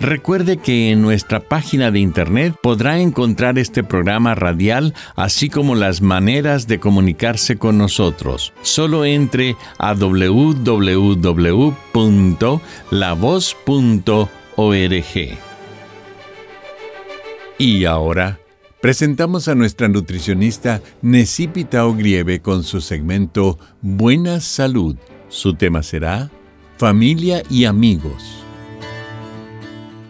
Recuerde que en nuestra página de internet podrá encontrar este programa radial, así como las maneras de comunicarse con nosotros. Solo entre a www.lavoz.org. Y ahora presentamos a nuestra nutricionista Necipita Ogrieve con su segmento Buena Salud. Su tema será Familia y Amigos.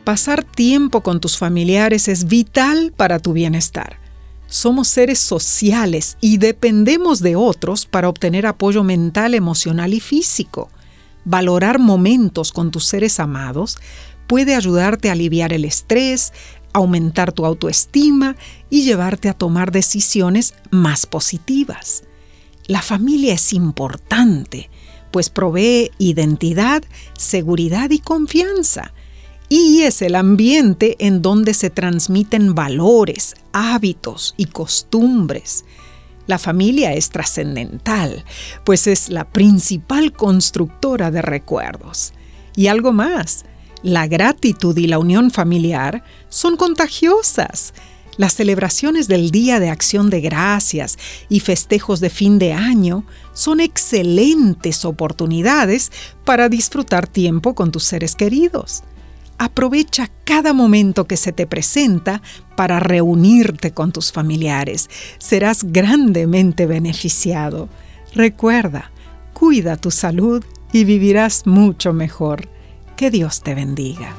Pasar tiempo con tus familiares es vital para tu bienestar. Somos seres sociales y dependemos de otros para obtener apoyo mental, emocional y físico. Valorar momentos con tus seres amados puede ayudarte a aliviar el estrés, aumentar tu autoestima y llevarte a tomar decisiones más positivas. La familia es importante, pues provee identidad, seguridad y confianza y es el ambiente en donde se transmiten valores, hábitos y costumbres. La familia es trascendental, pues es la principal constructora de recuerdos. Y algo más, la gratitud y la unión familiar son contagiosas. Las celebraciones del Día de Acción de Gracias y festejos de fin de año son excelentes oportunidades para disfrutar tiempo con tus seres queridos. Aprovecha cada momento que se te presenta para reunirte con tus familiares. Serás grandemente beneficiado. Recuerda, cuida tu salud y vivirás mucho mejor. Que Dios te bendiga.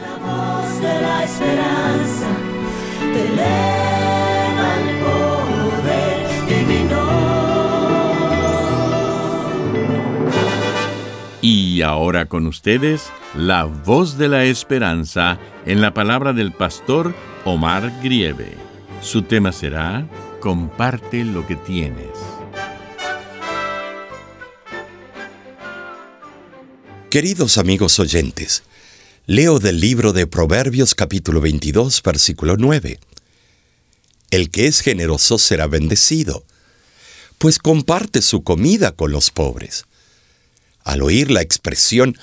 La voz de la esperanza Y ahora con ustedes, la voz de la esperanza en la palabra del pastor Omar Grieve. Su tema será Comparte lo que tienes. Queridos amigos oyentes, leo del libro de Proverbios capítulo 22, versículo 9. El que es generoso será bendecido, pues comparte su comida con los pobres. Al oír la expresión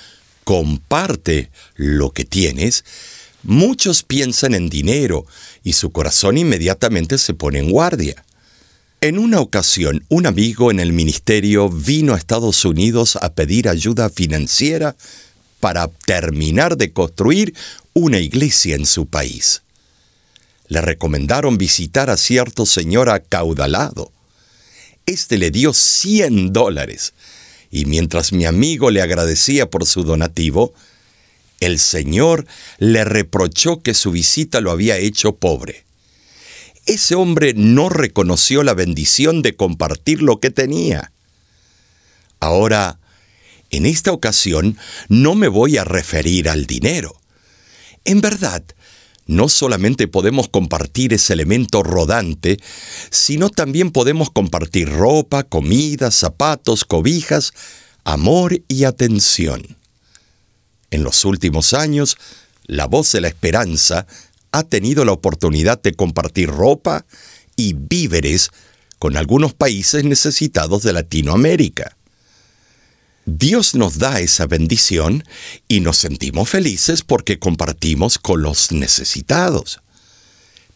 comparte lo que tienes, muchos piensan en dinero y su corazón inmediatamente se pone en guardia. En una ocasión, un amigo en el ministerio vino a Estados Unidos a pedir ayuda financiera para terminar de construir una iglesia en su país. Le recomendaron visitar a cierto señor acaudalado. Este le dio 100 dólares y mientras mi amigo le agradecía por su donativo, el Señor le reprochó que su visita lo había hecho pobre. Ese hombre no reconoció la bendición de compartir lo que tenía. Ahora, en esta ocasión no me voy a referir al dinero. En verdad, no solamente podemos compartir ese elemento rodante, sino también podemos compartir ropa, comida, zapatos, cobijas, amor y atención. En los últimos años, la voz de la esperanza ha tenido la oportunidad de compartir ropa y víveres con algunos países necesitados de Latinoamérica. Dios nos da esa bendición y nos sentimos felices porque compartimos con los necesitados.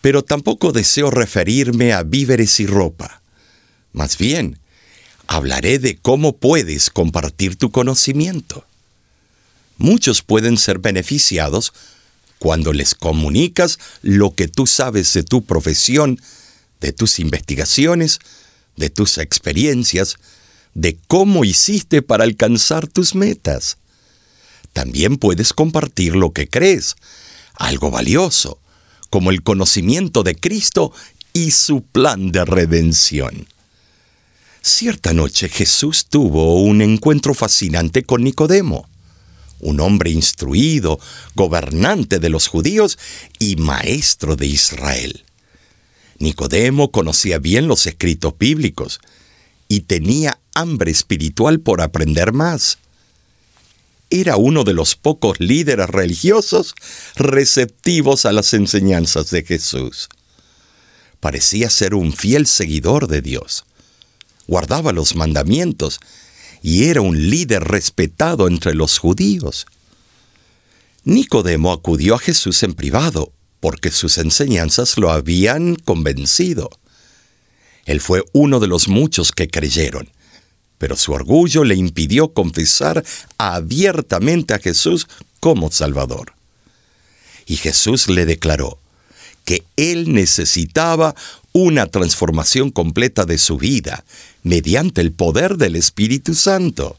Pero tampoco deseo referirme a víveres y ropa. Más bien, hablaré de cómo puedes compartir tu conocimiento. Muchos pueden ser beneficiados cuando les comunicas lo que tú sabes de tu profesión, de tus investigaciones, de tus experiencias, de cómo hiciste para alcanzar tus metas. También puedes compartir lo que crees, algo valioso, como el conocimiento de Cristo y su plan de redención. Cierta noche Jesús tuvo un encuentro fascinante con Nicodemo, un hombre instruido, gobernante de los judíos y maestro de Israel. Nicodemo conocía bien los escritos bíblicos y tenía hambre espiritual por aprender más. Era uno de los pocos líderes religiosos receptivos a las enseñanzas de Jesús. Parecía ser un fiel seguidor de Dios. Guardaba los mandamientos y era un líder respetado entre los judíos. Nicodemo acudió a Jesús en privado porque sus enseñanzas lo habían convencido. Él fue uno de los muchos que creyeron, pero su orgullo le impidió confesar abiertamente a Jesús como Salvador. Y Jesús le declaró que él necesitaba una transformación completa de su vida mediante el poder del Espíritu Santo.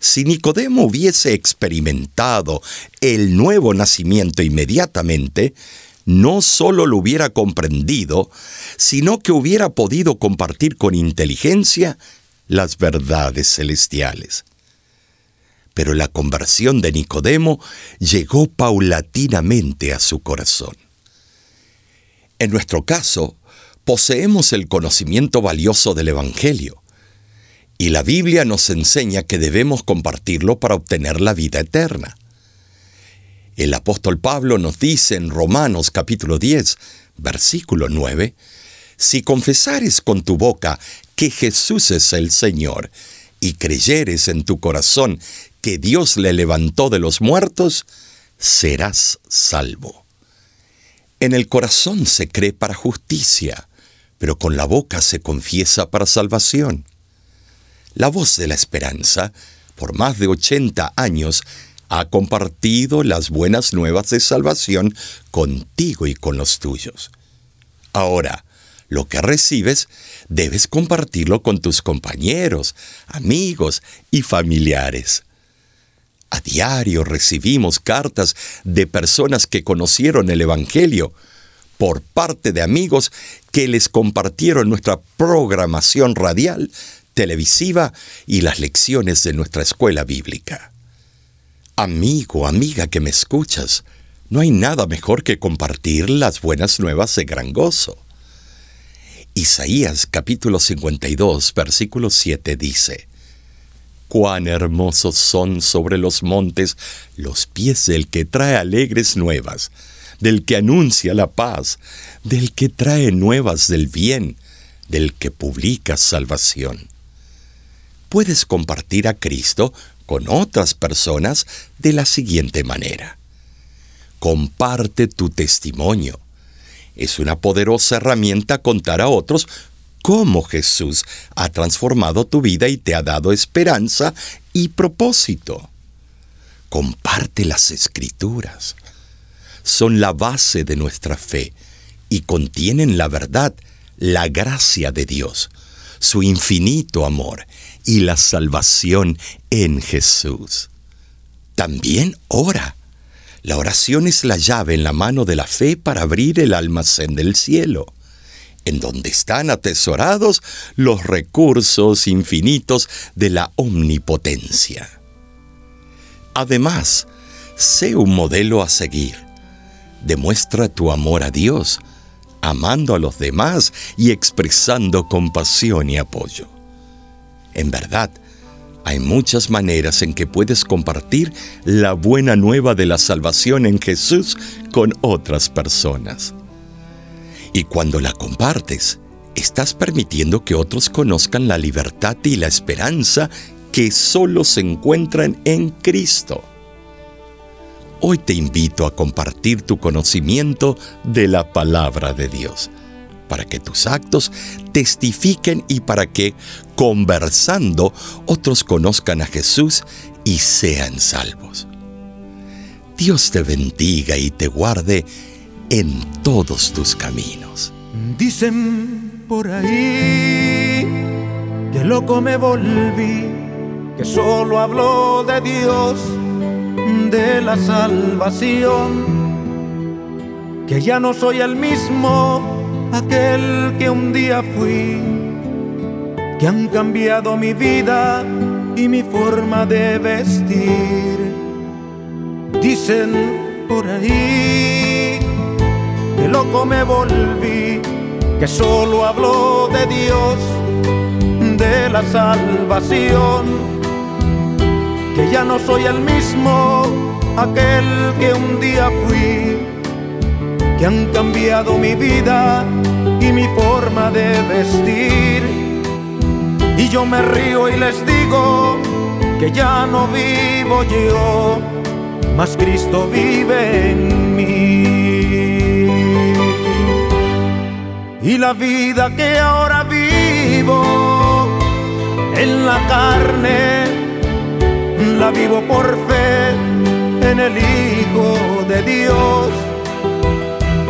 Si Nicodemo hubiese experimentado el nuevo nacimiento inmediatamente, no solo lo hubiera comprendido, sino que hubiera podido compartir con inteligencia las verdades celestiales. Pero la conversión de Nicodemo llegó paulatinamente a su corazón. En nuestro caso, poseemos el conocimiento valioso del Evangelio, y la Biblia nos enseña que debemos compartirlo para obtener la vida eterna. El apóstol Pablo nos dice en Romanos capítulo 10, versículo 9, Si confesares con tu boca que Jesús es el Señor, y creyeres en tu corazón que Dios le levantó de los muertos, serás salvo. En el corazón se cree para justicia, pero con la boca se confiesa para salvación. La voz de la esperanza, por más de 80 años, ha compartido las buenas nuevas de salvación contigo y con los tuyos. Ahora, lo que recibes debes compartirlo con tus compañeros, amigos y familiares. A diario recibimos cartas de personas que conocieron el Evangelio por parte de amigos que les compartieron nuestra programación radial televisiva y las lecciones de nuestra escuela bíblica. Amigo, amiga que me escuchas, no hay nada mejor que compartir las buenas nuevas de gran gozo. Isaías capítulo 52 versículo 7 dice, Cuán hermosos son sobre los montes los pies del que trae alegres nuevas, del que anuncia la paz, del que trae nuevas del bien, del que publica salvación puedes compartir a Cristo con otras personas de la siguiente manera. Comparte tu testimonio. Es una poderosa herramienta contar a otros cómo Jesús ha transformado tu vida y te ha dado esperanza y propósito. Comparte las escrituras. Son la base de nuestra fe y contienen la verdad, la gracia de Dios, su infinito amor y la salvación en Jesús. También ora. La oración es la llave en la mano de la fe para abrir el almacén del cielo, en donde están atesorados los recursos infinitos de la omnipotencia. Además, sé un modelo a seguir. Demuestra tu amor a Dios, amando a los demás y expresando compasión y apoyo. En verdad, hay muchas maneras en que puedes compartir la buena nueva de la salvación en Jesús con otras personas. Y cuando la compartes, estás permitiendo que otros conozcan la libertad y la esperanza que solo se encuentran en Cristo. Hoy te invito a compartir tu conocimiento de la palabra de Dios para que tus actos testifiquen y para que, conversando, otros conozcan a Jesús y sean salvos. Dios te bendiga y te guarde en todos tus caminos. Dicen por ahí que loco me volví, que solo hablo de Dios, de la salvación, que ya no soy el mismo, aquel que un día fui, que han cambiado mi vida y mi forma de vestir. Dicen por ahí que loco me volví, que solo hablo de Dios, de la salvación, que ya no soy el mismo, aquel que un día fui, que han cambiado mi vida y mi forma de vestir y yo me río y les digo que ya no vivo yo, mas Cristo vive en mí. Y la vida que ahora vivo en la carne, la vivo por fe en el Hijo de Dios,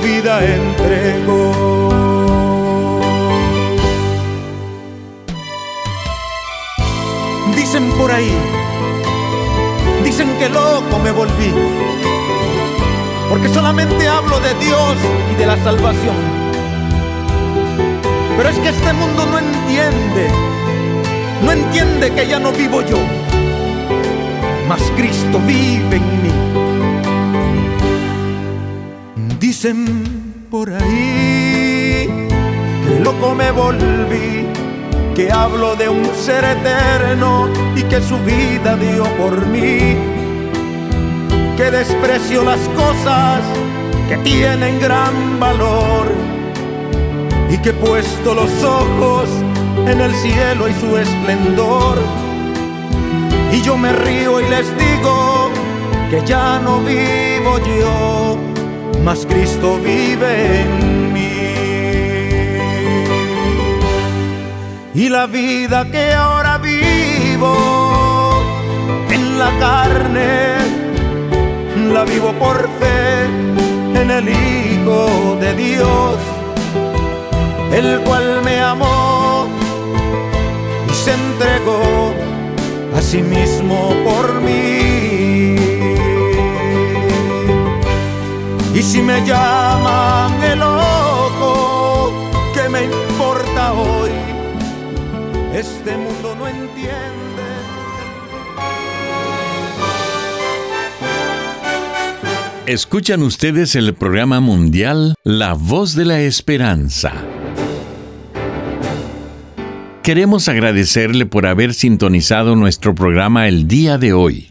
vida entregó. Dicen por ahí, dicen que loco me volví, porque solamente hablo de Dios y de la salvación. Pero es que este mundo no entiende, no entiende que ya no vivo yo, mas Cristo vive en mí. Dicen por ahí que loco me volví que hablo de un ser eterno y que su vida dio por mí, que desprecio las cosas que tienen gran valor y que he puesto los ojos en el cielo y su esplendor. Y yo me río y les digo que ya no vivo yo, mas Cristo vive en mí. y la vida que ahora vivo en la carne, la vivo por fe en el Hijo de Dios, el cual me amó y se entregó a sí mismo por mí. Y si me llaman el loco, ¿qué me importa hoy? este mundo no entiende. Escuchan ustedes el programa mundial La Voz de la Esperanza. Queremos agradecerle por haber sintonizado nuestro programa el día de hoy.